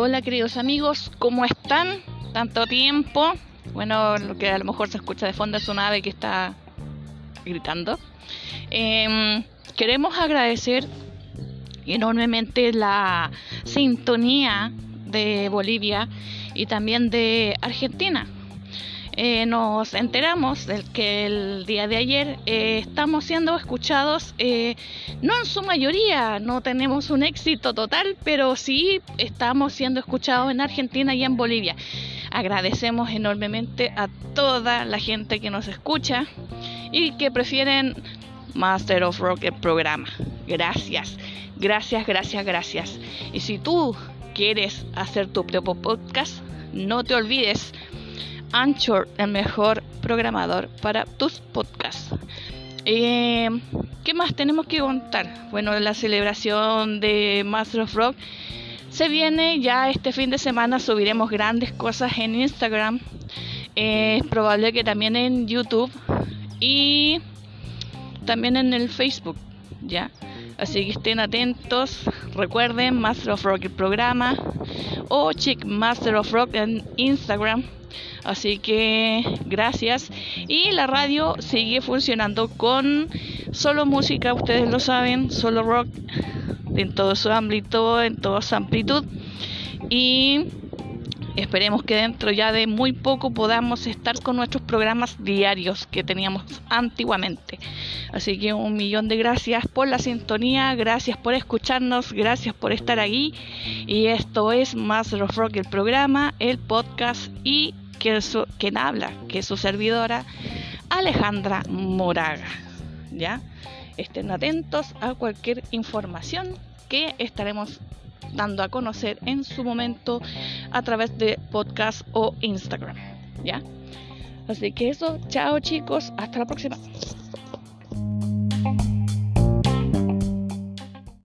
Hola queridos amigos, ¿cómo están? Tanto tiempo. Bueno, lo que a lo mejor se escucha de fondo es una ave que está gritando. Em, queremos agradecer enormemente la sintonía de Bolivia y también de Argentina. Eh, nos enteramos de que el día de ayer eh, estamos siendo escuchados, eh, no en su mayoría, no tenemos un éxito total, pero sí estamos siendo escuchados en Argentina y en Bolivia. Agradecemos enormemente a toda la gente que nos escucha y que prefieren Master of Rock el programa. Gracias, gracias, gracias, gracias. Y si tú quieres hacer tu propio podcast, no te olvides Anchor, el mejor programador para tus podcasts. Eh, ¿Qué más tenemos que contar? Bueno, la celebración de Master of Rock se viene ya este fin de semana. Subiremos grandes cosas en Instagram. es probable que también en YouTube y también en el Facebook. Ya. Así que estén atentos. Recuerden Master of Rock el programa o Chick Master of Rock en Instagram Así que gracias. Y la radio sigue funcionando con solo música, ustedes lo saben, solo rock en todo su ámbito, en toda su amplitud. Y esperemos que dentro ya de muy poco podamos estar con nuestros programas diarios que teníamos antiguamente. Así que un millón de gracias por la sintonía, gracias por escucharnos, gracias por estar ahí. Y esto es Más Rock, el programa, el podcast y que su, quien habla, que es su servidora Alejandra Moraga. ¿Ya? Estén atentos a cualquier información que estaremos dando a conocer en su momento a través de podcast o Instagram. ¿Ya? Así que eso, chao chicos, hasta la próxima.